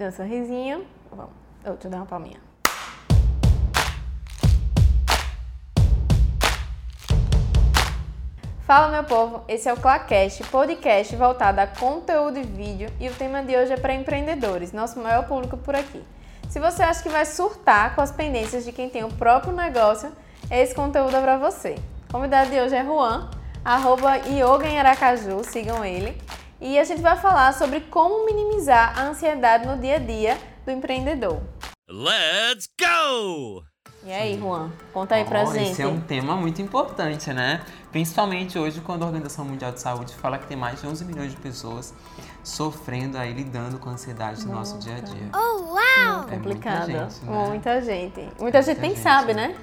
Deu um sorrisinho. Vamos. Eu te uma palminha. Fala meu povo, esse é o Clacast, podcast voltado a conteúdo e vídeo e o tema de hoje é para empreendedores, nosso maior público por aqui. Se você acha que vai surtar com as pendências de quem tem o próprio negócio, esse conteúdo é para você. O convidado de hoje é Juan, arroba Yoga em Aracaju, sigam ele. E a gente vai falar sobre como minimizar a ansiedade no dia a dia do empreendedor. Let's go! E aí, Juan, conta aí pra Oh, gente. Esse é um tema muito importante, né? Principalmente hoje, quando a Organização Mundial de Saúde fala que tem mais de 11 milhões de pessoas sofrendo aí, lidando com ansiedade no nosso dia a dia. Muito É complicado. muita gente, né? Muita gente. Muita gente nem gente. sabe, né?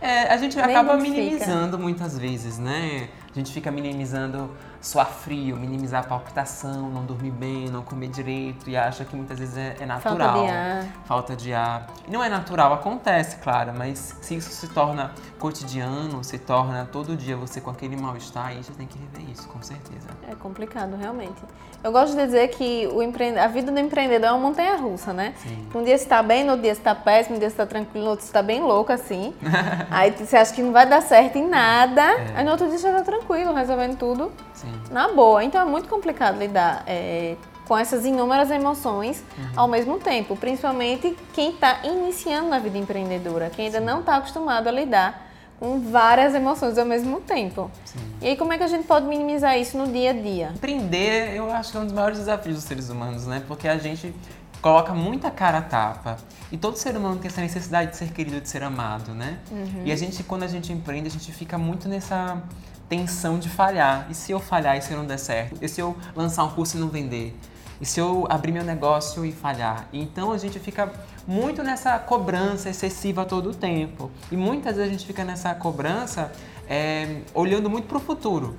É, a gente Nem acaba identifica. minimizando muitas vezes, né? A gente fica minimizando suar frio, minimizar a palpitação, não dormir bem, não comer direito e acha que muitas vezes é, é natural. de ar. Falta de ar. E não é natural, acontece, claro, mas se isso se torna cotidiano, se torna todo dia você com aquele mal-estar, aí gente tem que rever isso, com certeza. É complicado, realmente. Eu gosto de dizer que o empre... a vida do empreendedor é uma montanha russa, né? Sim. Um dia você tá bem, no outro dia você tá péssimo, no dia você tá tranquilo, no outro você tá bem louco, assim. aí você acha que não vai dar certo em nada, É. aí no outro dia você tá tranquilo, resolvendo tudo Sim. Na boa. Então é muito complicado lidar é, com essas inúmeras emoções Uhum. ao mesmo tempo, principalmente quem está iniciando na vida empreendedora, quem ainda não está acostumado a lidar com várias emoções ao mesmo tempo. Sim. E aí como é que a gente pode minimizar isso no dia a dia? Empreender, eu acho que é um dos maiores desafios dos seres humanos, né? Porque a gente coloca muita cara a tapa. E todo ser humano tem essa necessidade de ser querido, de ser amado, né? E a gente, quando a gente empreende, a gente fica muito nessa tensão de falhar. E se eu falhar e se eu não der certo? E se eu lançar um curso e não vender? E se eu abrir meu negócio e falhar? Então a gente fica muito nessa cobrança excessiva todo o tempo. E muitas vezes a gente fica nessa cobrança é, olhando muito para o futuro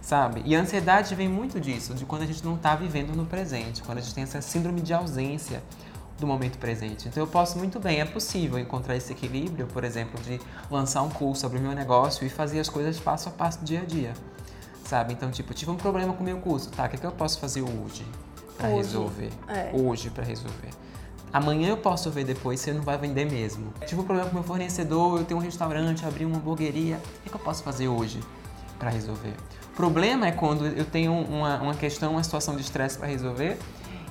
sabe? E a ansiedade vem muito disso, de quando a gente não está vivendo no presente, quando a gente tem essa síndrome de ausência do momento presente. Então eu posso muito bem, é possível encontrar esse equilíbrio, por exemplo, de lançar um curso, abrir meu negócio e fazer as coisas passo a passo, dia a dia, sabe? Então, tipo, tive um problema com o meu curso, tá? O que, é que eu posso fazer hoje para resolver? é. Hoje para resolver. Amanhã eu posso ver depois se não vai vender mesmo. Tive um problema com o meu fornecedor, eu tenho um restaurante, abri uma hamburgueria. O que, é que eu posso fazer hoje para resolver? O problema é quando eu tenho uma, uma questão, uma situação de estresse para resolver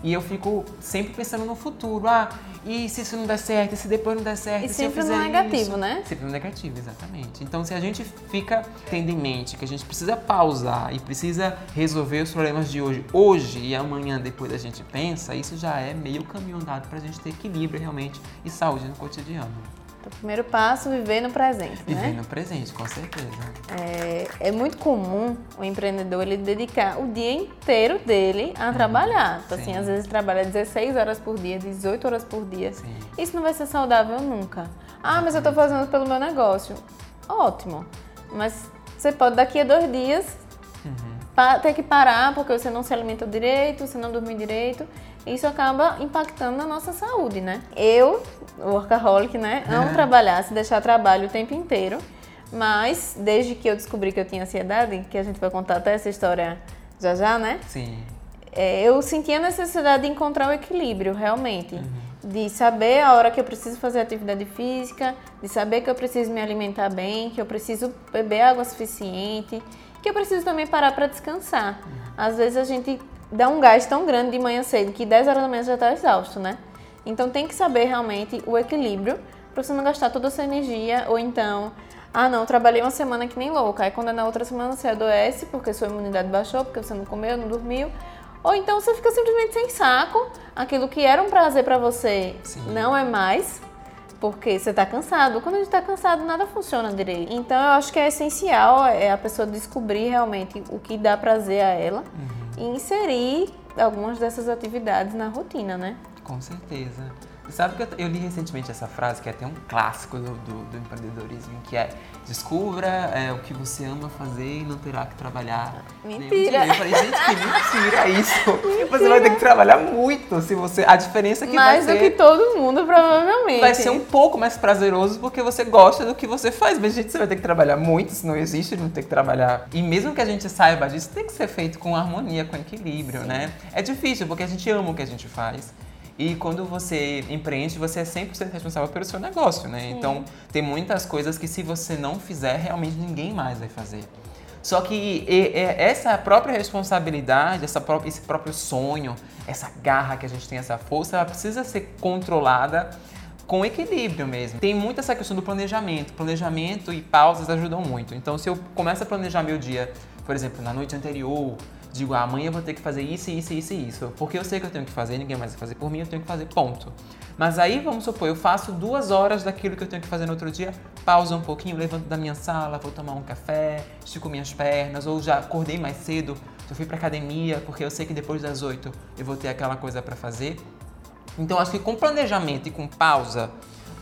e eu fico sempre pensando no futuro. Ah, e se isso não der certo? E se depois não der certo? E sempre no negativo, isso? né? Sempre no negativo, exatamente. Então, se a gente fica tendo em mente que a gente precisa pausar e precisa resolver os problemas de hoje, hoje e amanhã depois a gente pensa, isso já é meio caminho andado para a gente ter equilíbrio realmente e saúde no cotidiano. Então, o primeiro passo, viver no presente, Viver né? no presente, com certeza. É, é muito comum o empreendedor ele dedicar o dia inteiro dele a trabalhar. Então, assim, Uhum. Sim. às vezes trabalha 16 horas por dia, 18 horas por dia. Sim. Isso não vai ser saudável nunca. Ah, mas eu tô fazendo pelo meu negócio. Ótimo. Mas você pode daqui a dois dias Uhum. ter que parar porque você não se alimenta direito, você não dorme direito. Isso acaba impactando na nossa saúde, né? Eu, workaholic, né? Amo trabalhar, se deixar trabalho o tempo inteiro. Mas desde que eu descobri que eu tinha ansiedade, que a gente vai contar até essa história já já, né? Sim. É, eu senti a necessidade de encontrar o equilíbrio, realmente. De saber a hora que eu preciso fazer atividade física, de saber que eu preciso me alimentar bem, que eu preciso beber água suficiente, que eu preciso também parar para descansar. Às vezes a gente dá um gás tão grande de manhã cedo que 10 horas da manhã já está exausto, né? Então tem que saber realmente o equilíbrio para você não gastar toda essa energia ou então ah, não, trabalhei uma semana que nem louca. Aí quando é na outra semana você adoece porque sua imunidade baixou, porque você não comeu, não dormiu. Ou então você fica simplesmente sem saco. Aquilo que era um prazer pra você Sim. não é mais, porque você tá cansado. Quando a gente tá cansado, nada funciona direito. Então eu acho que é essencial é a pessoa descobrir realmente o que dá prazer a ela e inserir algumas dessas atividades na rotina, né? Com certeza. Sabe que eu, eu li recentemente essa frase que é até um clássico do, do, do empreendedorismo, que é descubra é, o que você ama fazer e não terá que trabalhar. Mentira. Eu falei, gente, que mentira isso. Você vai ter que trabalhar muito se você. A diferença é que Mais vai do ser. que todo mundo, provavelmente. Vai ser um pouco mais prazeroso porque você gosta do que você faz. Mas, gente, você vai ter que trabalhar muito, isso não existe não ter que trabalhar. E mesmo que a gente saiba disso, tem que ser feito com harmonia, com equilíbrio, né? É difícil porque a gente ama o que a gente faz. E quando você empreende, você é 100% responsável pelo seu negócio, né? Então, tem muitas coisas que se você não fizer, realmente ninguém mais vai fazer. Só que essa própria responsabilidade, essa pró- esse próprio sonho, essa garra que a gente tem, essa força, ela precisa ser controlada com equilíbrio mesmo. Tem muito essa questão do planejamento. Planejamento e pausas ajudam muito. Então, se eu começo a planejar meu dia, por exemplo, na noite anterior, digo, ah, amanhã eu vou ter que fazer isso, isso, isso e isso. Porque eu sei que eu tenho que fazer, ninguém mais vai fazer por mim, eu tenho que fazer, ponto. Mas aí, vamos supor, eu faço duas horas daquilo que eu tenho que fazer no outro dia, pausa um pouquinho, levanto da minha sala, vou tomar um café, estico minhas pernas, ou já acordei mais cedo, eu fui pra academia, porque eu sei que depois das oito eu vou ter aquela coisa pra fazer. Então acho que com planejamento e com pausa,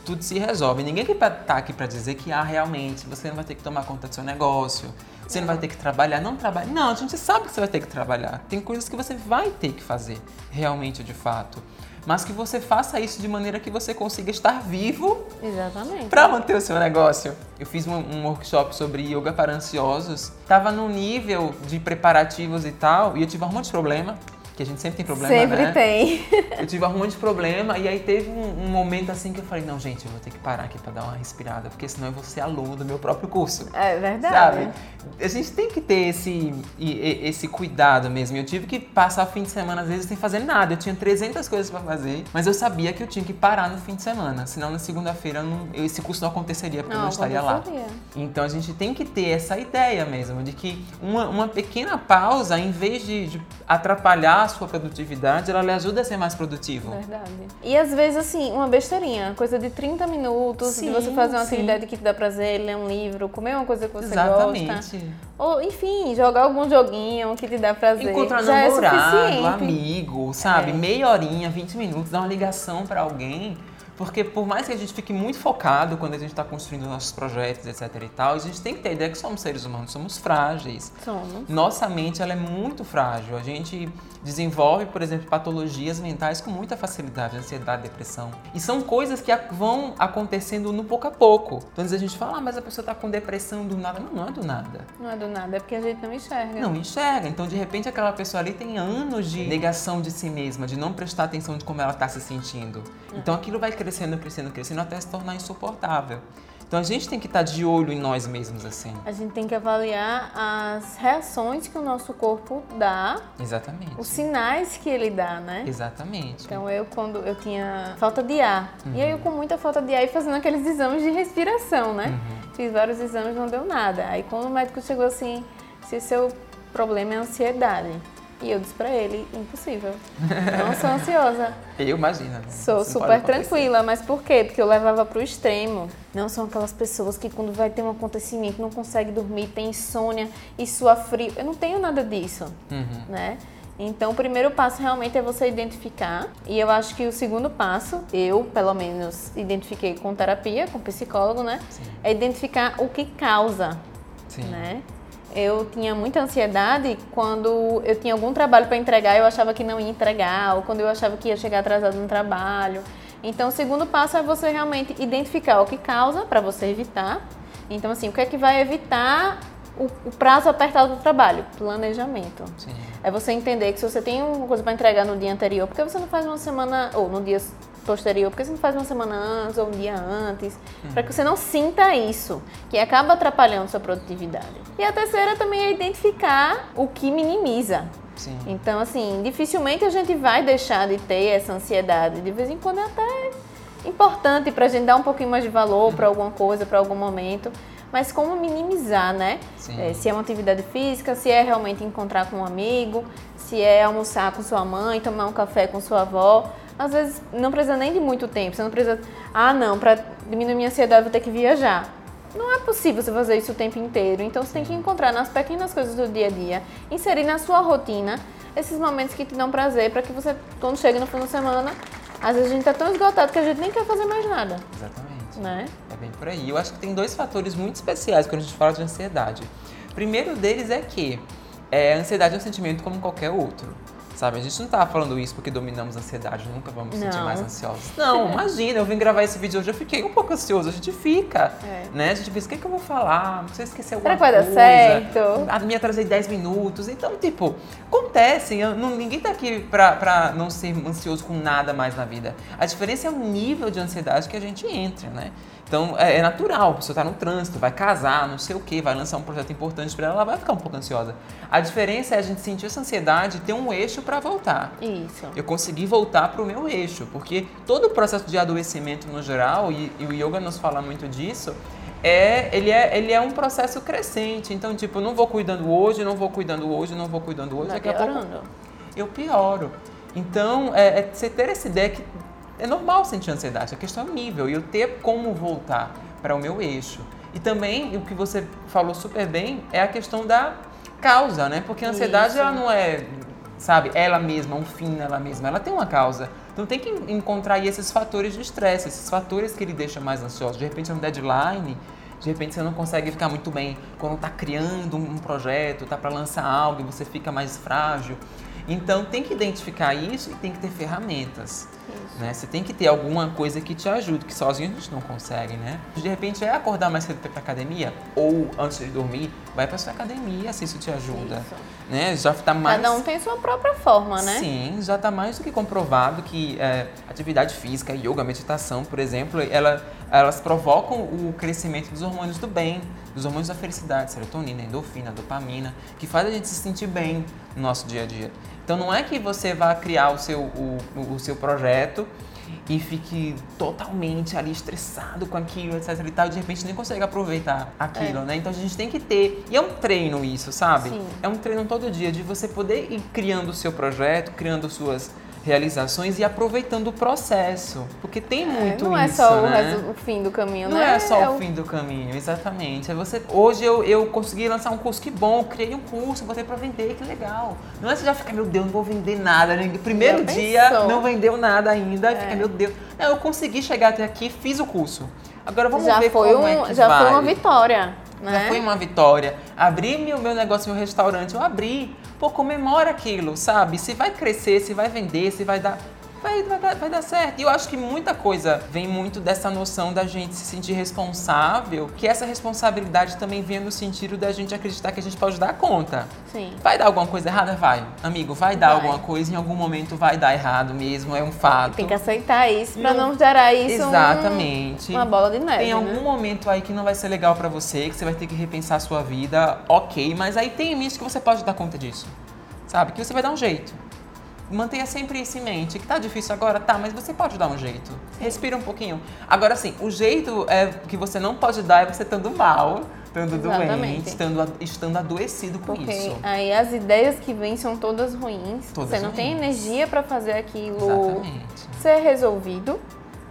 tudo se resolve. Ninguém que tá aqui para dizer que ah, realmente você não vai ter que tomar conta do seu negócio, você não vai ter que trabalhar, não trabalha. Não, a gente sabe que você vai ter que trabalhar. Tem coisas que você vai ter que fazer, realmente de fato. Mas que você faça isso de maneira que você consiga estar vivo Exatamente. para manter o seu negócio. Eu fiz um, um workshop sobre yoga para ansiosos. Tava no nível de preparativos e tal, e eu tive um monte de problema. A gente sempre tem problema, Sempre né? tem. Eu tive um monte de problema e aí teve um, um momento assim que eu falei, não, gente, eu vou ter que parar aqui pra dar uma respirada, porque senão eu vou ser aluno do meu próprio curso. É verdade. Sabe? A gente tem que ter esse, esse cuidado mesmo. Eu tive que passar o fim de semana, às vezes, sem fazer nada. Eu tinha 300 coisas pra fazer, mas eu sabia que eu tinha que parar no fim de semana. Senão, na segunda-feira, não- esse curso não aconteceria, porque eu não estaria lá. Então a gente tem que ter essa ideia mesmo de que uma, uma pequena pausa, em vez de, de atrapalhar sua produtividade, ela lhe ajuda a ser mais produtivo. Verdade. E às vezes, assim, uma besteirinha, coisa de 30 minutos, de Sim, você fazer uma sim. atividade que te dá prazer, ler um livro, comer uma coisa que você Exatamente. gosta. Ou, enfim, jogar algum joguinho que te dá prazer. Encontrar Já é namorado, suficiente. amigo, sabe? É. Meia horinha, 20 minutos, dar uma ligação pra alguém. Porque por mais que a gente fique muito focado quando a gente está construindo nossos projetos, etc e tal, a gente tem que ter a ideia que somos seres humanos, somos frágeis. Somos. Nossa mente ela é muito frágil. A gente desenvolve, por exemplo, patologias mentais com muita facilidade, ansiedade, depressão. E são coisas que vão acontecendo no pouco a pouco. Então, às vezes a gente fala, ah, mas a pessoa está com depressão do nada. Não, não é do nada. Não é do nada, é porque a gente não enxerga. Não enxerga. Então, de repente, aquela pessoa ali tem anos de negação de si mesma, de não prestar atenção de como ela está se sentindo. Então, aquilo vai crescendo, crescendo, crescendo até se tornar insuportável. Então, a gente tem que estar de olho em nós mesmos, assim. A gente tem que avaliar as reações que o nosso corpo dá, Exatamente. os sinais que ele dá, né? Exatamente. Então eu quando eu tinha falta de ar. E Uhum. aí eu com muita falta de ar e fazendo aqueles exames de respiração, né? Uhum. Fiz vários exames não deu nada. Aí quando o médico chegou assim, se seu problema é ansiedade. E eu disse pra ele, impossível. Não sou ansiosa. Eu imagino. né? Sou super tranquila, mas por quê? Porque eu levava pro extremo. Não são aquelas pessoas que quando vai ter um acontecimento não consegue dormir, tem insônia e sua frio. Eu não tenho nada disso, Uhum. né? Então, o primeiro passo realmente é você identificar. E eu acho que o segundo passo, eu, pelo menos, identifiquei com terapia, com psicólogo, né? Sim. É identificar o que causa, Sim. né? Eu tinha muita ansiedade quando eu tinha algum trabalho para entregar, eu achava que não ia entregar, ou quando eu achava que ia chegar atrasado no trabalho. Então, o segundo passo é você realmente identificar o que causa para você evitar. Então, assim, o que é que vai evitar o, o prazo apertado do trabalho? Planejamento. Sim. É você entender que se você tem uma coisa para entregar no dia anterior, por que você não faz uma semana, ou no dia posterior, por que você não faz uma semana antes ou um dia antes? Para que você não sinta isso, que acaba atrapalhando sua produtividade. E a terceira também é identificar o que minimiza. Sim. Então, assim, dificilmente a gente vai deixar de ter essa ansiedade. De vez em quando é até importante para a gente dar um pouquinho mais de valor para alguma coisa, para algum momento. Mas como minimizar, né? É, se é uma atividade física, se é realmente encontrar com um amigo, se é almoçar com sua mãe, tomar um café com sua avó. Às vezes não precisa nem de muito tempo. Você não precisa, ah, não, para diminuir minha ansiedade eu vou ter que viajar. Não é possível você fazer isso o tempo inteiro. Então você tem que encontrar nas pequenas coisas do dia a dia, inserir na sua rotina esses momentos que te dão prazer para que você, quando chega no fim de semana, às vezes a gente tá tão esgotado que a gente nem quer fazer mais nada, Exatamente. né? É bem por aí. Eu acho que tem dois fatores muito especiais quando a gente fala de ansiedade. O primeiro deles é que é, a ansiedade é um sentimento como qualquer outro. Sabe? A gente não tá falando isso porque dominamos a ansiedade, nunca vamos nos sentir mais ansiosos. Não, imagina, eu vim gravar esse vídeo hoje, eu fiquei um pouco ansioso. A gente fica, É. né? A gente pensa, o que, que eu vou falar? Não sei esquecer alguma Será que vai dar coisa. certo? A me atrasei 10 minutos. Então, tipo, acontece. eu- não- ninguém tá aqui pra, pra não ser ansioso com nada mais na vida. A diferença é o nível de ansiedade que a gente entra, né? Então, é, é natural. A pessoa tá no trânsito, vai casar, não sei o quê, vai lançar um projeto importante pra ela, ela vai ficar um pouco ansiosa. A diferença é a gente sentir essa ansiedade e ter um eixo pra voltar. Isso. Eu consegui voltar para o meu eixo, porque todo o processo de adoecimento no geral, e, e o yoga nos fala muito disso, é ele, é ele é um processo crescente. Então, tipo, não vou cuidando hoje, não vou cuidando hoje, não vou cuidando hoje, Vai daqui a pouco piorando. eu pioro. Então, é, é você ter essa ideia que é normal sentir ansiedade, a questão é o nível e eu ter como voltar para o meu eixo. E também, o que você falou super bem, é a questão da causa, né? Porque a ansiedade, Isso. ela não é, sabe, ela mesma, um fim nela mesma, ela tem uma causa. Então tem que encontrar aí esses fatores de estresse, esses fatores que ele deixa mais ansioso. De repente é um deadline, de repente você não consegue ficar muito bem quando está criando um projeto, tá para lançar algo e você fica mais frágil. Então tem que identificar isso e tem que ter ferramentas. Né? Você tem que ter alguma coisa que te ajude, que sozinho a gente não consegue, né? De repente é acordar mais cedo para ir pra academia, ou antes de dormir, vai pra sua academia, se isso te ajuda. Isso. Né? Já tá mais. Cada um tem sua própria forma, né? Sim, já está mais do que comprovado que é, atividade física, yoga, meditação, por exemplo, ela, elas provocam o crescimento dos hormônios do bem, dos hormônios da felicidade, serotonina, endorfina, dopamina, que faz a gente se sentir bem no nosso dia a dia. Então não é que você vá criar o seu, o, o seu projeto e fique totalmente ali estressado com aquilo, etc e tal, e de repente nem consegue aproveitar aquilo, É. né? Então a gente tem que ter, e é um treino isso, sabe? Sim. É um treino todo dia de você poder ir criando o seu projeto, criando suas realizações e aproveitando o processo. Porque tem muito É, não é isso, só o, né? o fim do caminho, Não né? é só o o- fim do caminho, exatamente. É você, hoje eu, eu consegui lançar um curso, que bom, criei um curso, botei pra vender, que legal. Não é você já ficar, meu Deus, não vou vender nada. né? Primeiro dia, pensou? não vendeu nada ainda, É. fica, meu Deus. Não, eu consegui chegar até aqui, fiz o curso. Agora vamos já ver foi como um, é que já vai. foi uma vitória, né? Já foi uma vitória. Abri meu, meu negócio, meu restaurante, eu abri. Pô, comemora aquilo, sabe? Se vai crescer, se vai vender, se vai dar. Vai, vai, dar, vai dar certo. E eu acho que muita coisa vem muito dessa noção da gente se sentir responsável, que essa responsabilidade também vem no sentido da gente acreditar que a gente pode dar conta. Sim. Vai dar alguma coisa errada? Vai. Amigo, vai dar Vai. alguma coisa, em algum momento vai dar errado mesmo, é um fato. Tem que aceitar isso pra Não- não, gerar isso um- Exatamente. uma bola de neve, Tem algum né? momento aí que não vai ser legal pra você, que você vai ter que repensar a sua vida, ok, mas aí tem isso que você pode dar conta disso. Sabe? Que você vai dar um jeito. Mantenha sempre isso em mente. Que tá difícil agora, tá, mas você pode dar um jeito. Respira um pouquinho. Agora sim, o jeito é, que você não pode dar é você estando mal, estando doente, estando, estando adoecido com Porque isso. aí as ideias que vêm são todas ruins. Todas você não tem energia pra fazer aquilo Exatamente. ser resolvido,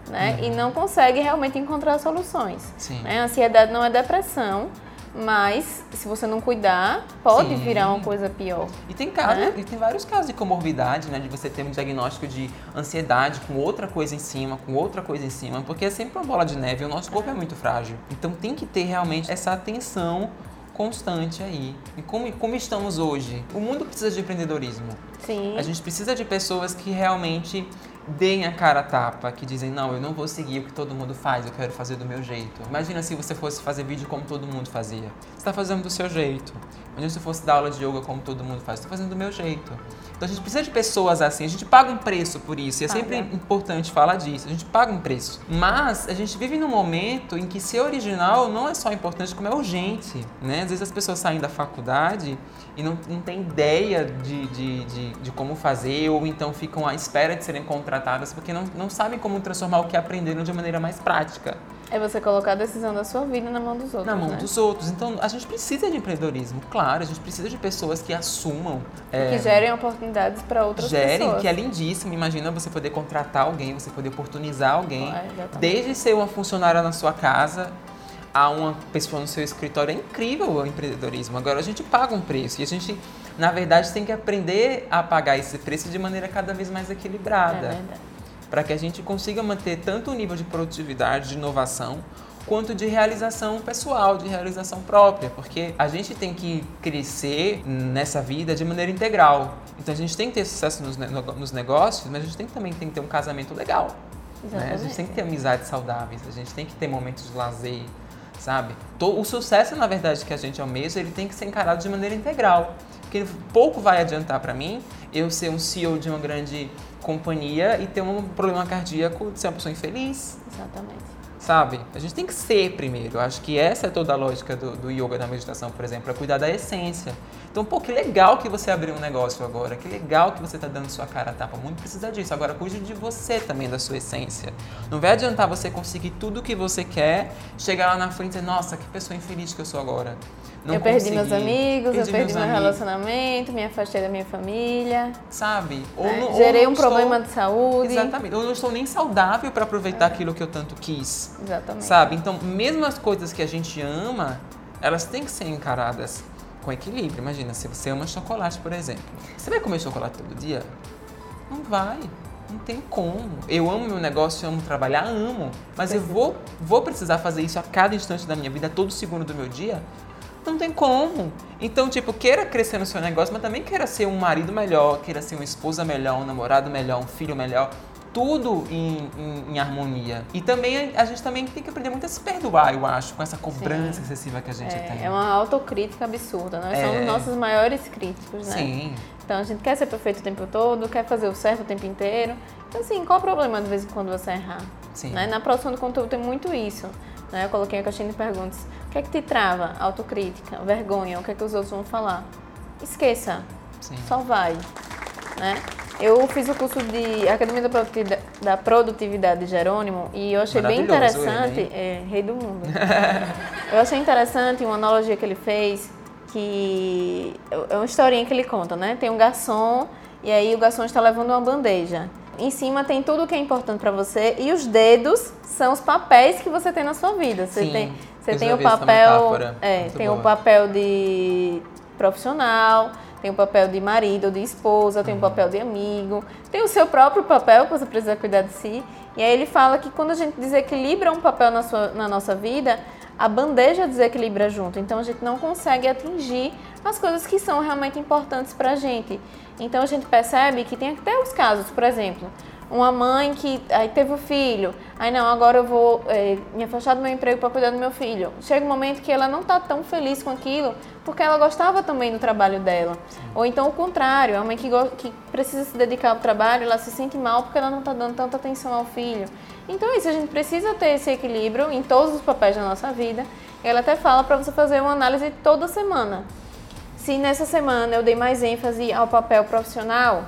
né? E não consegue realmente encontrar soluções. Sim. Né? A ansiedade não é depressão, mas se você não cuidar, pode Sim. virar uma coisa pior. E tem, casos, Né? e tem vários casos de comorbidade, né? De você ter um diagnóstico de ansiedade com outra coisa em cima, com outra coisa em cima, porque é sempre uma bola de neve e o nosso corpo é muito frágil. Então tem que ter realmente essa atenção constante aí. E como, como estamos hoje? O mundo precisa de empreendedorismo. Sim. A gente precisa de pessoas que realmente deem a cara a tapa, que dizem, não, eu não vou seguir o que todo mundo faz, eu quero fazer do meu jeito. Imagina se você fosse fazer vídeo como todo mundo fazia. Você está fazendo do seu jeito. Imagina se eu fosse dar aula de yoga como todo mundo faz, estou fazendo do meu jeito. Então a gente precisa de pessoas assim, a gente paga um preço por isso, e é Paga. sempre importante falar disso, a gente paga um preço. Mas a gente vive num momento em que ser original não é só importante, como é urgente, né? Às vezes as pessoas saem da faculdade e não, não têm ideia de, de, de, de como fazer, ou então ficam à espera de serem contratadas, porque não, não sabem como transformar o que aprenderam de maneira mais prática É você colocar a decisão da sua vida na mão dos outros. na mão né? dos outros. Então a gente precisa de empreendedorismo, claro, a gente precisa de pessoas que assumam. é, Que gerem oportunidades para outras gerem, pessoas. que é lindíssimo. Imagina você poder contratar alguém, você poder oportunizar alguém, É, desde ser uma funcionária na sua casa a uma pessoa no seu escritório. É incrível o empreendedorismo. Agora a gente paga um preço e a gente, na verdade, tem que aprender a pagar esse preço de maneira cada vez mais É equilibrada verdade. Para que a gente consiga manter tanto o nível de produtividade, de inovação, quanto de realização pessoal, de realização própria, porque a gente tem que crescer nessa vida de maneira integral. Então a gente tem que ter sucesso nos, nos negócios, mas a gente tem, também tem que ter um casamento legal. Né? A gente tem que ter amizades saudáveis, a gente tem que ter momentos de lazer, sabe? O sucesso, na verdade, que a gente almeja, ele tem que ser encarado de maneira integral. Porque pouco vai adiantar para mim eu ser um CEO de uma grande companhia e ter um problema cardíaco de ser uma pessoa infeliz. Exatamente. Sabe? A gente tem que ser primeiro. Eu acho que essa é toda a lógica do, do yoga, da meditação, por exemplo, é cuidar da essência. Então, pô, que legal que você abriu um negócio agora, que legal que você está dando sua cara a tapa. Muito precisa disso. Agora, cuide de você também, da sua essência. Não vai adiantar você conseguir tudo o que você quer, chegar lá na frente e dizer, nossa, que pessoa infeliz que eu sou agora. Não eu perdi meus amigos, perdi eu perdi meu amigos. relacionamento, me afastei da minha família. Sabe? Ou é, não, gerei ou um estou... problema de saúde. Exatamente. Eu não estou nem saudável para aproveitar é. aquilo que eu tanto quis. Exatamente. Sabe? Então, mesmo as coisas que a gente ama, elas têm que ser encaradas com equilíbrio. Imagina, se você ama chocolate, por exemplo. Você vai comer chocolate todo dia? Não vai. Não tem como. Eu amo meu negócio, amo trabalhar, amo. Mas eu vou, vou precisar fazer isso a cada instante da minha vida, todo segundo do meu dia? Não tem como. Então, tipo, queira crescer no seu negócio, mas também queira ser um marido melhor, queira ser uma esposa melhor, um namorado melhor, um filho melhor. Tudo em, em, em harmonia. E também a gente também tem que aprender muito a se perdoar, eu acho, com essa cobrança Sim. excessiva que a gente é, tem. É uma autocrítica absurda. Nós é. somos nossos maiores críticos, né? Sim. Então a gente quer ser perfeito o tempo todo, quer fazer o certo o tempo inteiro. Então, assim, qual o problema de vez em quando você errar? Sim. Né? Na produção do conteúdo tem muito isso. Né? Eu coloquei a caixinha de perguntas. O que é que te trava? Autocrítica, vergonha, o que é que os outros vão falar? Esqueça. Sim. Só vai. Né? Eu fiz o curso de Academia da Produtividade, da Produtividade de Jerônimo e eu achei bem interessante. Ele, é, rei do mundo. eu achei interessante uma analogia que ele fez, que é uma historinha que ele conta, né? Tem um garçom e aí o garçom está levando uma bandeja. Em cima tem tudo que é importante para você e os dedos são os papéis que você tem na sua vida. Você Sim. tem você tem o papel, é, tem boa. o papel de profissional, tem o papel de marido, de esposa, tem o papel de amigo, tem o seu próprio papel que você precisa cuidar de si. E aí ele fala que quando a gente desequilibra um papel na, sua, na nossa vida, a bandeja desequilibra junto. Então a gente não consegue atingir as coisas que são realmente importantes para a gente. Então a gente percebe que tem até os casos, por exemplo, uma mãe que aí teve o filho, aí não, agora eu vou é, me afastar do meu emprego para cuidar do meu filho. Chega um momento que ela não está tão feliz com aquilo, porque ela gostava também do trabalho dela. Sim. Ou então o contrário, a mãe que, que precisa se dedicar ao trabalho, ela se sente mal porque ela não está dando tanta atenção ao filho. Então é isso, a gente precisa ter esse equilíbrio em todos os papéis da nossa vida. Ela até fala para você fazer uma análise toda semana. Se nessa semana eu dei mais ênfase ao papel profissional,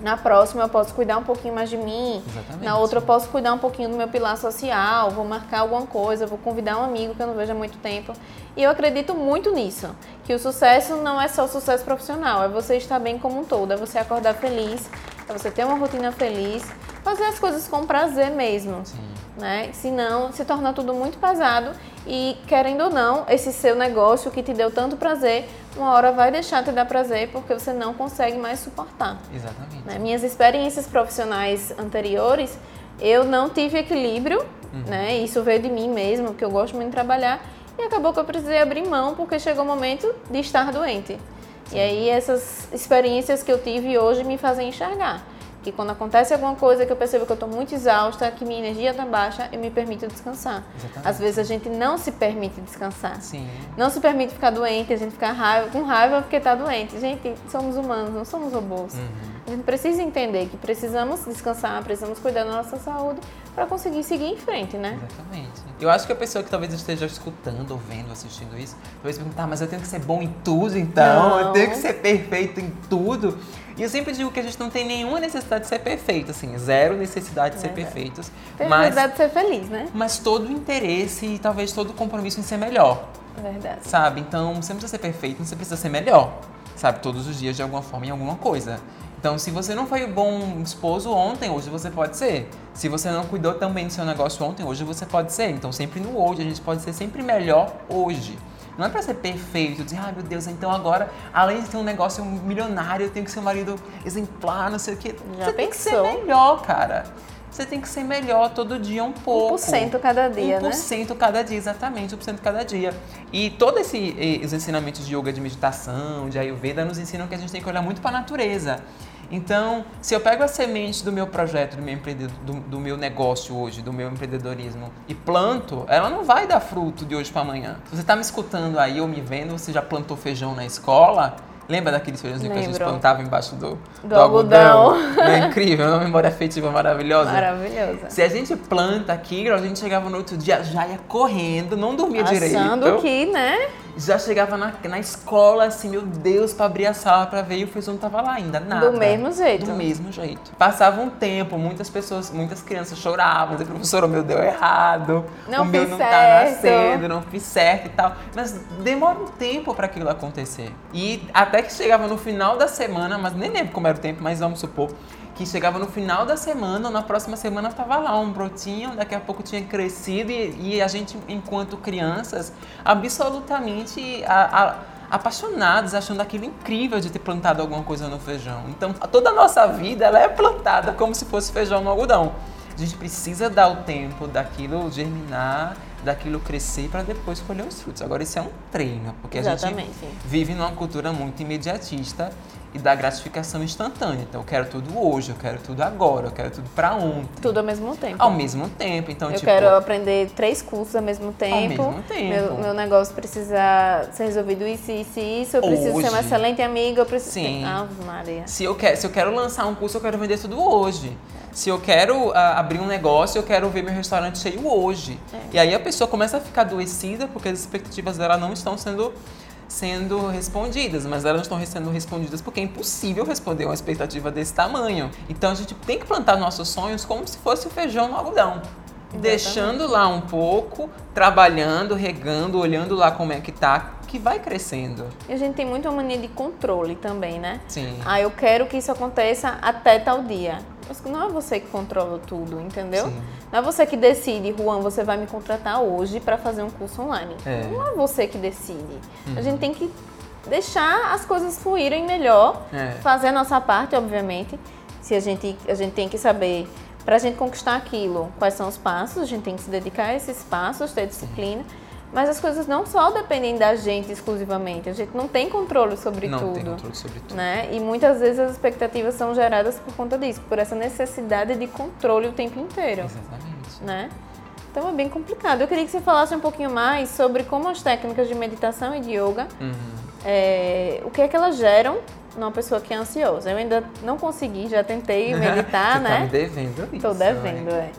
na próxima eu posso cuidar um pouquinho mais de mim. Exatamente. Na outra eu posso cuidar um pouquinho do meu pilar social, vou marcar alguma coisa, vou convidar um amigo que eu não vejo há muito tempo. E eu acredito muito nisso, que o sucesso não é só o sucesso profissional, é você estar bem como um todo, é você acordar feliz, é você ter uma rotina feliz, fazer as coisas com prazer mesmo. Sim. Né? Senão se torna tudo muito pesado e querendo ou não, esse seu negócio que te deu tanto prazer, uma hora vai deixar de te dar prazer porque você não consegue mais suportar. Exatamente. Né? Minhas experiências profissionais anteriores, eu não tive equilíbrio, uhum. né? Isso veio de mim mesmo, porque eu gosto muito de trabalhar e acabou que eu precisei abrir mão porque chegou o momento de estar doente. Sim. E aí essas experiências que eu tive hoje me fazem enxergar que quando acontece alguma coisa que eu percebo que eu estou muito exausta, que minha energia está baixa, eu me permito descansar. Exatamente. Às vezes a gente não se permite descansar. Sim. Não se permite ficar doente, a gente fica raiva, com raiva porque está doente. Gente, somos humanos, não somos robôs. Uhum. A gente precisa entender que precisamos descansar, precisamos cuidar da nossa saúde para conseguir seguir em frente, né? Exatamente. Eu acho que a pessoa que talvez esteja escutando, ou vendo, assistindo isso, talvez perguntar, mas eu tenho que ser bom em tudo então? Não. Eu tenho que ser perfeito em tudo? E eu sempre digo que a gente não tem nenhuma necessidade de ser perfeito, assim, zero necessidade de ser perfeitos. Tem mas, necessidade de ser feliz, né? Mas todo o interesse e talvez todo o compromisso em ser melhor. Verdade. Sabe? Então, você não precisa ser perfeito, você precisa ser melhor. Sabe? Todos os dias, de alguma forma, em alguma coisa. Então, se você não foi bom esposo ontem, hoje você pode ser. Se você não cuidou também do seu negócio ontem, hoje você pode ser. Então, sempre no hoje, a gente pode ser sempre melhor hoje. Não é para ser perfeito, dizer, ai ah, meu Deus, então agora, além de ter um negócio milionário, eu tenho que ser um marido exemplar, não sei o quê. Já você pensou? tem que ser melhor, cara. você tem que ser melhor todo dia um pouco. 1% cada dia, 1% né? cada dia, exatamente, 1% cada dia. E todos esse, os ensinamentos de yoga, de meditação, de Ayurveda, nos ensinam que a gente tem que olhar muito para a natureza. Então, se eu pego a semente do meu projeto, do meu, do, do meu negócio hoje, do meu empreendedorismo e planto, ela não vai dar fruto de hoje para amanhã. Se você está me escutando aí ou me vendo, você já plantou feijão na escola, Lembra daqueles feijãozinhos que a gente plantava embaixo do, do, do algodão? algodão? é incrível, uma memória afetiva maravilhosa. Maravilhosa. Se a gente planta aquilo, a gente chegava no outro dia, já ia correndo, não dormia Achando direito. Achando que, né? Já chegava na, na escola, assim, meu Deus, pra abrir a sala pra ver e o feijão não tava lá ainda, nada. Do mesmo jeito. Do mesmo jeito. Passava um tempo, muitas pessoas, muitas crianças choravam, diziam, professor, o meu deu errado, não o meu não tá certo. tá nascendo, não fiz certo e tal. Mas demora um tempo para aquilo acontecer. E até que chegava no final da semana, mas nem lembro como era o tempo, mas vamos supor, que chegava no final da semana, ou na próxima semana estava lá um brotinho, daqui a pouco tinha crescido e, e a gente, enquanto crianças, absolutamente a, a, apaixonados, achando aquilo incrível de ter plantado alguma coisa no feijão. Então, toda a nossa vida ela é plantada como se fosse feijão no algodão. A gente precisa dar o tempo daquilo germinar, daquilo crescer para depois colher os frutos. Agora, isso é um treino, porque Exatamente. a gente vive numa cultura muito imediatista e da gratificação instantânea. Então, eu quero tudo hoje, eu quero tudo agora, eu quero tudo para ontem. Tudo ao mesmo tempo. Ao mesmo tempo. Então, eu tipo, quero aprender três cursos ao mesmo tempo. Ao mesmo tempo. Meu, meu negócio precisa ser resolvido isso, isso e isso. Eu preciso Hoje. ser uma excelente amiga. Eu preciso. Sim. Ave Maria. Se eu, quero, se eu quero lançar um curso, eu quero vender tudo hoje. Se eu quero uh, abrir um negócio, eu quero ver meu restaurante cheio hoje. É. E aí a pessoa começa a ficar adoecida porque as expectativas dela não estão sendo sendo respondidas, mas elas não estão sendo respondidas porque é impossível responder uma expectativa desse tamanho. Então a gente tem que plantar nossos sonhos como se fosse o feijão no algodão. Exatamente. Deixando lá um pouco, trabalhando, regando, olhando lá como é que tá, que vai crescendo. E a gente tem muito uma mania de controle também, né? Sim. Ah, eu quero que isso aconteça até tal dia. Mas não é você que controla tudo, entendeu? Sim. Não é você que decide, Juan, você vai me contratar hoje para fazer um curso online. É. Não é você que decide. A gente tem que deixar as coisas fluírem melhor, É. fazer a nossa parte, obviamente. Se a gente, a gente tem que saber, para a gente conquistar aquilo, quais são os passos, a gente tem que se dedicar a esses passos, ter disciplina. Mas as coisas não só dependem da gente exclusivamente. A gente não tem controle sobre não tudo tem controle sobre tudo. né? E muitas vezes as expectativas são geradas por conta disso, por essa necessidade de controle o tempo inteiro, Exatamente. né? Então é bem complicado. Eu queria que você falasse um pouquinho mais sobre como as técnicas de meditação e de yoga, Uhum. é, o que é que elas geram numa pessoa que é ansiosa. Eu ainda não consegui, já tentei meditar, Você né? tá me devendo isso. Tô devendo, é.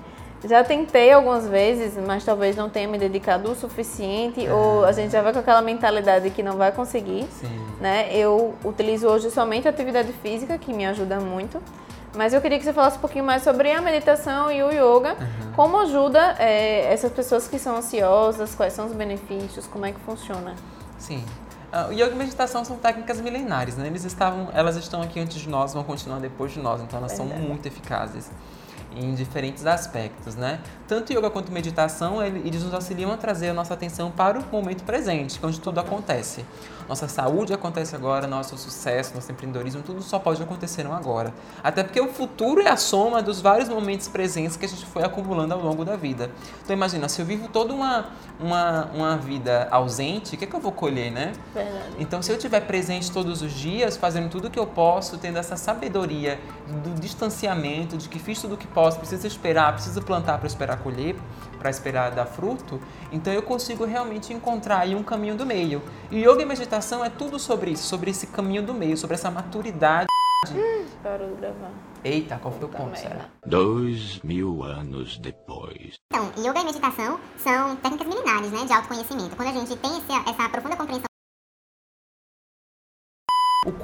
Já tentei algumas vezes, mas talvez não tenha me dedicado o suficiente, ou a gente já vai com aquela mentalidade que não vai conseguir Sim. né? Eu utilizo hoje somente a atividade física, que me ajuda muito. Mas eu queria que você falasse um pouquinho mais sobre a meditação e o yoga. Uhum. Como ajuda é, essas pessoas que são ansiosas, quais são os benefícios, como é que funciona? Sim. Ah, o yoga e meditação são técnicas milenares, né? Eles estavam, elas estão aqui antes de nós, vão continuar depois de nós, então elas são Verdade. muito eficazes em diferentes aspectos, né? Tanto yoga quanto meditação, ele- eles nos auxiliam a trazer a nossa atenção para o momento presente, é onde tudo acontece. Nossa saúde acontece agora, nosso sucesso, nosso empreendedorismo, tudo só pode acontecer no agora. Até porque o futuro é a soma dos vários momentos presentes que a gente foi acumulando ao longo da vida. Então imagina, se eu vivo toda uma, uma, uma vida ausente, o que, é que eu vou colher, né? Verdade. Então, se eu estiver presente todos os dias, fazendo tudo o que eu posso, tendo essa sabedoria do distanciamento, de que fiz tudo o que posso, preciso esperar, preciso plantar para esperar colher, para esperar dar fruto, então eu consigo realmente encontrar aí um caminho do meio. E yoga e meditação é tudo sobre isso, sobre esse caminho do meio, sobre essa maturidade. Parou de gravar. Eita, qual foi o ponto, será? Dois mil anos depois. Então, yoga e meditação são técnicas milenares, né, de autoconhecimento. Quando a gente tem esse- essa profunda compreensão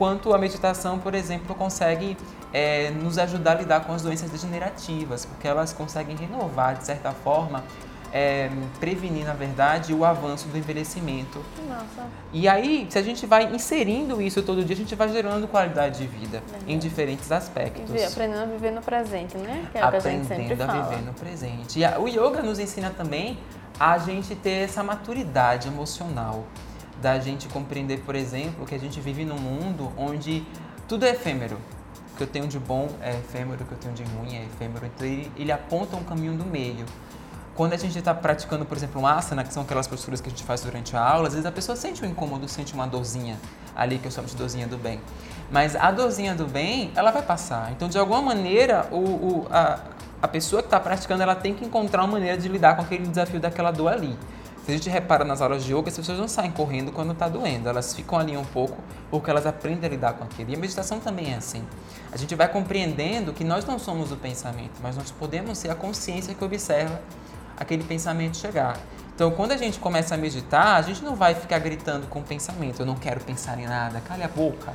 quanto a meditação, por exemplo, consegue é, nos ajudar a lidar com as doenças degenerativas, porque elas conseguem renovar, de certa forma, é, prevenir, na verdade, o avanço do envelhecimento. Nossa. E aí, se a gente vai inserindo isso todo dia, a gente vai gerando qualidade de vida em diferentes E aspectos. vi- aprendendo a viver no presente, né? Que é o que a gente Aprendendo a fala. viver no presente. E a- o yoga nos ensina também a gente ter essa maturidade emocional. Da gente compreender, por exemplo, que a gente vive num mundo onde tudo é efêmero. O que eu tenho de bom é efêmero, o que eu tenho de ruim é efêmero. Então ele, ele aponta um caminho do meio. Quando a gente está praticando, por exemplo, um asana, que são aquelas posturas que a gente faz durante a aula, às vezes a pessoa sente um incômodo, sente uma dorzinha ali, que eu chamo de dorzinha do bem. Mas a dorzinha do bem, ela vai passar. Então, de alguma maneira, o, o, a, a pessoa que está praticando, ela tem que encontrar uma maneira de lidar com aquele desafio daquela dor ali. Se a gente repara nas aulas de yoga, as pessoas não saem correndo quando está doendo, elas ficam ali um pouco porque elas aprendem a lidar com aquilo. E a meditação também é assim. A gente vai compreendendo que nós não somos o pensamento, mas nós podemos ser a consciência que observa aquele pensamento chegar. Então, quando a gente começa a meditar, a gente não vai ficar gritando com o pensamento, eu não quero pensar em nada, cale a boca,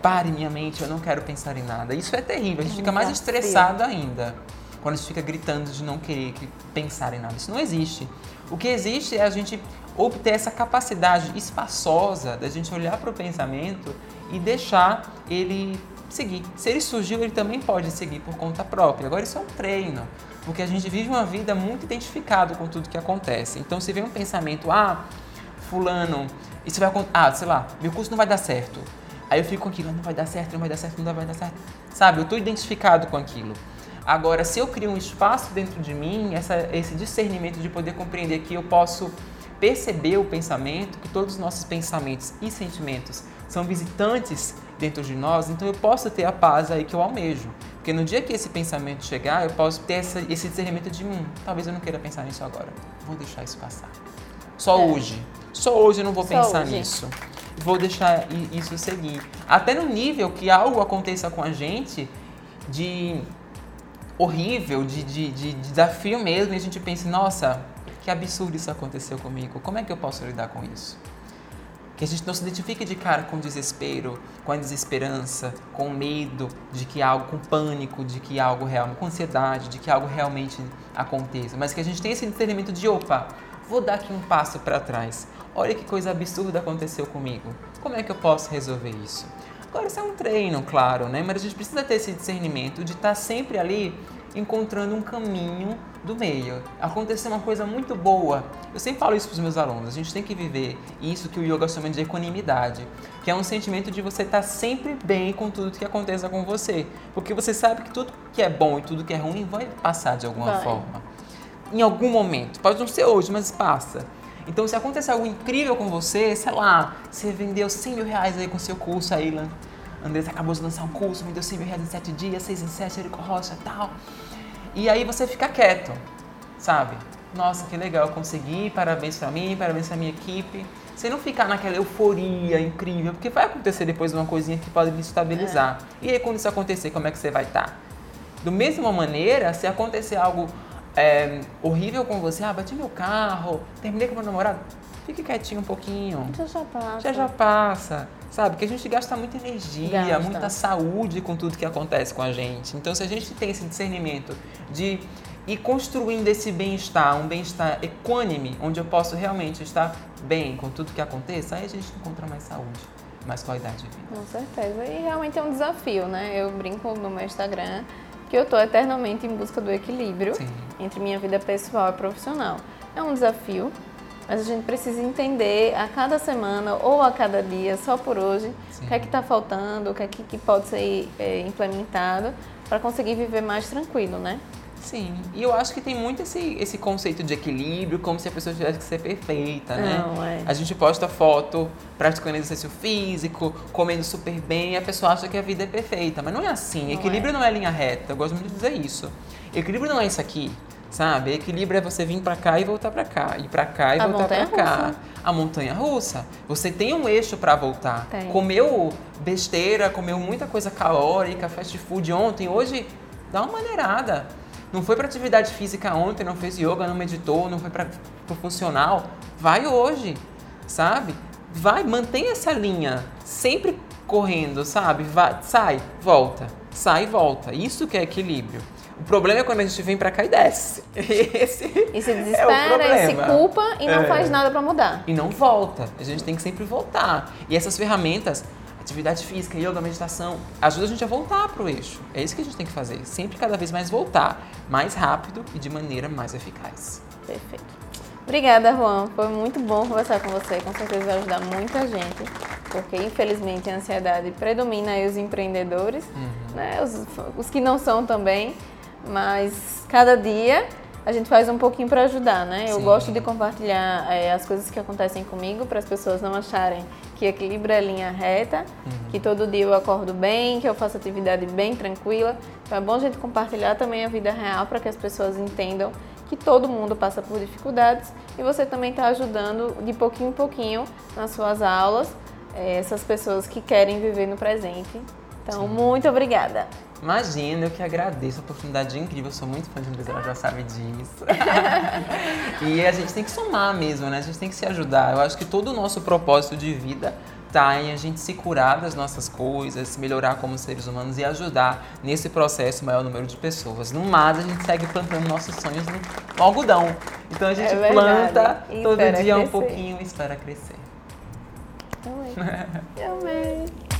pare minha mente, eu não quero pensar em nada. Isso é terrível, a gente fica mais estressado ainda quando a gente fica gritando de não querer pensar em nada. Isso não existe. O que existe é a gente obter essa capacidade espaçosa da gente olhar para o pensamento e deixar ele seguir. Se ele surgiu, ele também pode seguir por conta própria. Agora, isso é um treino porque a gente vive uma vida muito identificado com tudo que acontece. Então, se vem um pensamento, ah, fulano, isso vai acontecer, ah, sei lá, meu curso não vai dar certo. Aí eu fico com aquilo, não vai dar certo, não vai dar certo, não vai dar certo. Sabe, eu estou identificado com aquilo. Agora, se eu crio um espaço dentro de mim, essa, esse discernimento de poder compreender que eu posso perceber o pensamento, que todos os nossos pensamentos e sentimentos são visitantes dentro de nós, então eu posso ter a paz aí que eu almejo. Porque no dia que esse pensamento chegar, eu posso ter essa, esse discernimento de, hum, talvez eu não queira pensar nisso agora. Vou deixar isso passar. Só é. hoje. Só hoje eu não vou Só pensar hoje. nisso. Vou deixar isso seguir. Até no nível que algo aconteça com a gente de horrível, de, de, de desafio mesmo, e a gente pense, nossa, que absurdo isso aconteceu comigo. Como é que eu posso lidar com isso? que a gente não se identifique de cara com desespero, com a desesperança, com medo de que algo, com pânico de que algo real, com ansiedade de que algo realmente aconteça, mas que a gente tenha esse discernimento de opa, vou dar aqui um passo para trás. Olha que coisa absurda aconteceu comigo. Como é que eu posso resolver isso? Agora, isso é um treino, claro, né? Mas a gente precisa ter esse discernimento de estar sempre ali encontrando um caminho do meio. Aconteceu uma coisa muito boa. Eu sempre falo isso para os meus alunos. A gente tem que viver isso que o yoga chama de equanimidade, que é um sentimento de você estar sempre bem com tudo que aconteça com você, porque você sabe que tudo que é bom e tudo que é ruim vai passar de alguma vai. forma. Em algum momento, pode não ser hoje, mas passa. Então, se acontecer algo incrível com você, sei lá, você vendeu 100 mil reais aí com seu curso aí, Andrés acabou de lançar um curso, me deu 100 mil reais em 7 dias, 6 em 7, Erico Rocha e tal. E aí você fica quieto, sabe? Nossa, que legal, consegui, parabéns para mim, parabéns pra minha equipe. Você não ficar naquela euforia incrível, porque vai acontecer depois uma coisinha que pode estabilizar. É. E aí quando isso acontecer, como é que você vai estar? Tá? Do mesma maneira, se acontecer algo é, horrível com você, ah, bati meu carro, terminei com meu namorado, fique quietinho um pouquinho. Já já passa. Já já passa. Sabe? Que a gente gasta muita energia, gasta. muita saúde com tudo que acontece com a gente. Então, se a gente tem esse discernimento de ir construindo esse bem-estar, um bem-estar equânime, onde eu posso realmente estar bem com tudo que aconteça, aí a gente encontra mais saúde, mais qualidade de vida. Com certeza. E realmente é um desafio, né? Eu brinco no meu Instagram que eu estou eternamente em busca do equilíbrio Sim. entre minha vida pessoal e profissional. É um desafio, mas a gente precisa entender a cada semana ou a cada dia, só por hoje, Sim. o que é que está faltando, o que é que, pode ser é, implementado para conseguir viver mais tranquilo, né? Sim, e eu acho que tem muito esse, esse conceito de equilíbrio, como se a pessoa tivesse que ser perfeita, né? Não, é. A gente posta foto praticando exercício físico, comendo super bem, e a pessoa acha que a vida é perfeita, mas não é assim. Não equilíbrio é. não é linha reta, eu gosto muito de dizer isso. Equilíbrio não é isso aqui. Sabe? Equilíbrio é você vir para cá e voltar para cá, ir para cá e a voltar para cá. A montanha russa. Você tem um eixo para voltar. Tem. Comeu besteira, comeu muita coisa calórica, fast food ontem, hoje dá uma maneirada. Não foi para atividade física ontem, não fez yoga, não meditou, não foi para o funcional. Vai hoje, sabe? Vai, mantém essa linha, sempre correndo, sabe? Vai, sai, volta, sai e volta. Isso que é equilíbrio. O problema é quando a gente vem pra cá e desce. Esse e se desespera, é e se culpa e não é. faz nada para mudar. E não volta. A gente tem que sempre voltar. E essas ferramentas, atividade física, yoga, meditação, ajudam a gente a voltar pro eixo. É isso que a gente tem que fazer. Sempre cada vez mais voltar. Mais rápido e de maneira mais eficaz. Perfeito. Obrigada, Juan. Foi muito bom conversar com você. Com certeza vai ajudar muita gente porque infelizmente a ansiedade predomina aí os empreendedores, né? Os, os que não são também, mas cada dia a gente faz um pouquinho para ajudar, né? Eu Sim. gosto de compartilhar é, as coisas que acontecem comigo para as pessoas não acharem que equilíbrio é linha reta, que todo dia eu acordo bem, que eu faço atividade bem tranquila. Então é bom a gente compartilhar também a vida real para que as pessoas entendam que todo mundo passa por dificuldades e você também está ajudando de pouquinho em pouquinho nas suas aulas é, essas pessoas que querem viver no presente. Então, muito obrigada. Imagina, eu que agradeço a oportunidade incrível. Eu sou muito fã de Andresa, ela já sabe disso. e a gente tem que somar mesmo, né? A gente tem que se ajudar. Eu acho que todo o nosso propósito de vida tá em a gente se curar das nossas coisas, se melhorar como seres humanos e ajudar nesse processo o maior número de pessoas. No mais, a gente segue plantando nossos sonhos no, algodão. Então a gente É planta E todo dia um crescer. pouquinho e espera crescer. Amei. Amei.